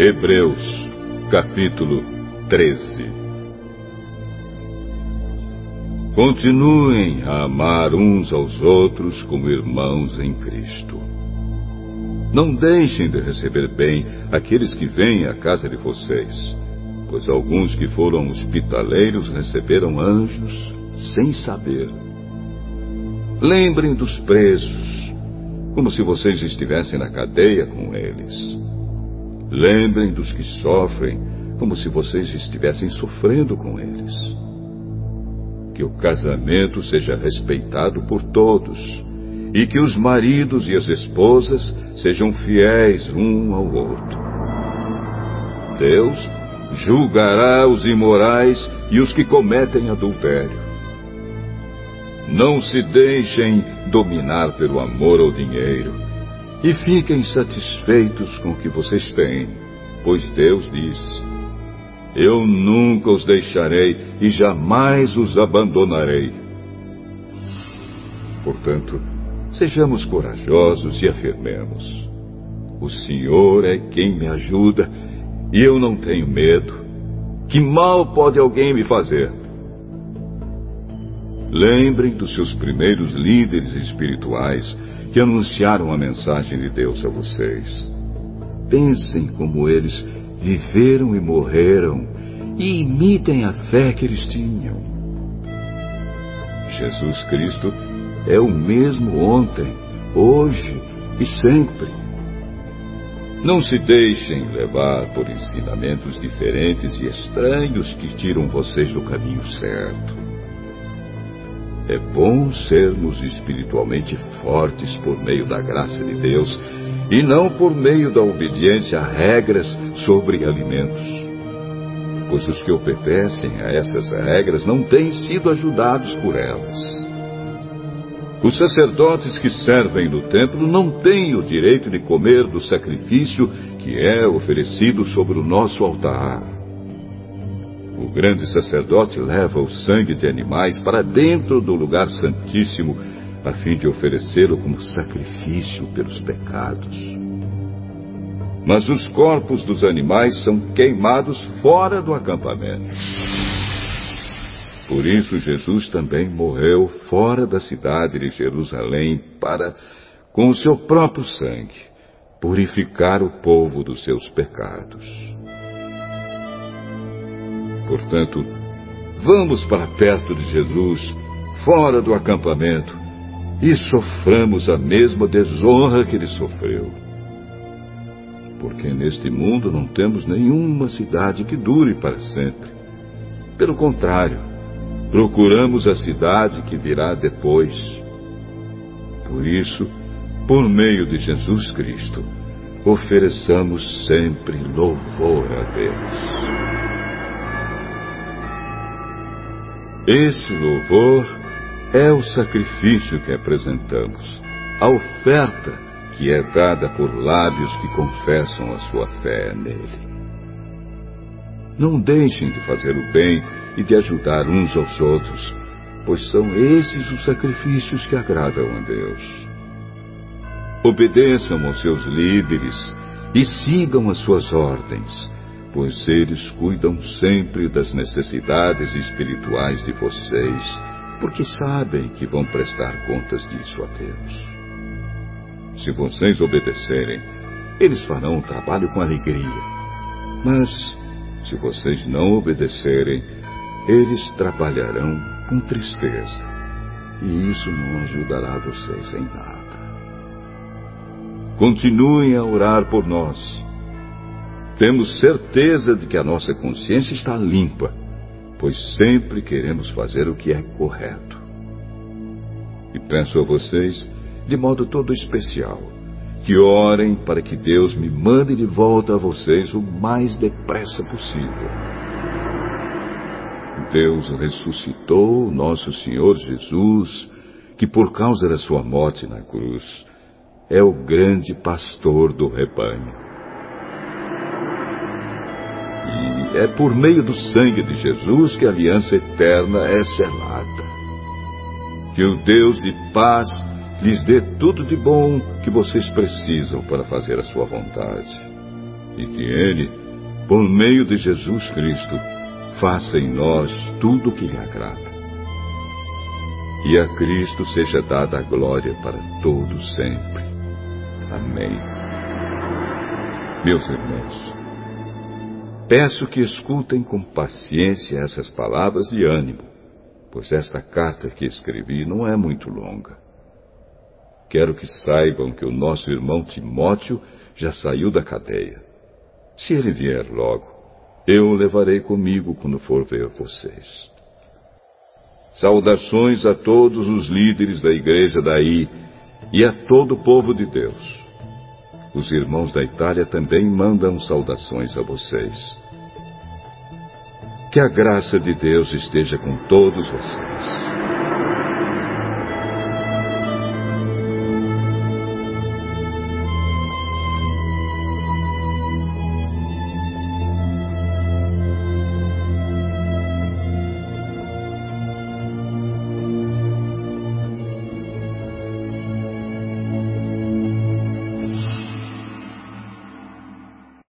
Hebreus, capítulo 13 Continuem a amar uns aos outros como irmãos em Cristo. Não deixem de receber bem aqueles que vêm à casa de vocês, pois alguns que foram hospitaleiros receberam anjos sem saber. Lembrem dos presos, como se vocês estivessem na cadeia com eles. Lembrem dos que sofrem, como se vocês estivessem sofrendo com eles. Que o casamento seja respeitado por todos e que os maridos e as esposas sejam fiéis um ao outro. Deus julgará os imorais e os que cometem adultério. Não se deixem dominar pelo amor ao dinheiro e fiquem satisfeitos com o que vocês têm, pois Deus diz: Eu nunca os deixarei e jamais os abandonarei. Portanto, sejamos corajosos e afirmemos: O Senhor é quem me ajuda e eu não tenho medo. Que mal pode alguém me fazer? Lembrem dos seus primeiros líderes espirituais que anunciaram a mensagem de Deus a vocês. Pensem como eles viveram e morreram e imitem a fé que eles tinham. Jesus Cristo é o mesmo ontem, hoje e sempre. Não se deixem levar por ensinamentos diferentes e estranhos que tiram vocês do caminho certo. É bom sermos espiritualmente fortes por meio da graça de Deus e não por meio da obediência a regras sobre alimentos. Pois os que obedecem a essas regras não têm sido ajudados por elas. Os sacerdotes que servem no templo não têm o direito de comer do sacrifício que é oferecido sobre o nosso altar. O grande sacerdote leva o sangue de animais para dentro do lugar santíssimo, a fim de oferecê-lo como sacrifício pelos pecados. Mas os corpos dos animais são queimados fora do acampamento. Por isso, Jesus também morreu fora da cidade de Jerusalém para, com o seu próprio sangue, purificar o povo dos seus pecados. Portanto, vamos para perto de Jesus, fora do acampamento, e soframos a mesma desonra que ele sofreu. Porque neste mundo não temos nenhuma cidade que dure para sempre. Pelo contrário, procuramos a cidade que virá depois. Por isso, por meio de Jesus Cristo, ofereçamos sempre louvor a Deus. Esse louvor é o sacrifício que apresentamos, a oferta que é dada por lábios que confessam a sua fé nele. Não deixem de fazer o bem e de ajudar uns aos outros, pois são esses os sacrifícios que agradam a Deus. Obedeçam aos seus líderes e sigam as suas ordens pois eles cuidam sempre das necessidades espirituais de vocês, porque sabem que vão prestar contas disso a Deus. Se vocês obedecerem, eles farão o trabalho com alegria. Mas, se vocês não obedecerem, eles trabalharão com tristeza. E isso não ajudará vocês em nada. Continuem a orar por nós temos certeza de que a nossa consciência está limpa, pois sempre queremos fazer o que é correto. E peço a vocês, de modo todo especial, que orem para que Deus me mande de volta a vocês o mais depressa possível. Deus ressuscitou nosso Senhor Jesus, que por causa da sua morte na cruz, é o grande pastor do rebanho. É por meio do sangue de Jesus que a aliança eterna é selada. Que o Deus de paz lhes dê tudo de bom que vocês precisam para fazer a sua vontade. e que Ele, por meio de Jesus Cristo, faça em nós tudo o que lhe agrada. E a Cristo seja dada a glória para todos sempre. Amém. Meus irmãos, peço que escutem com paciência essas palavras de ânimo, pois esta carta que escrevi não é muito longa. Quero que saibam que o nosso irmão Timóteo já saiu da cadeia. Se ele vier logo, eu o levarei comigo quando for ver vocês. Saudações a todos os líderes da igreja daí e a todo o povo de Deus. Os irmãos da Itália também mandam saudações a vocês. Que a graça de Deus esteja com todos vocês.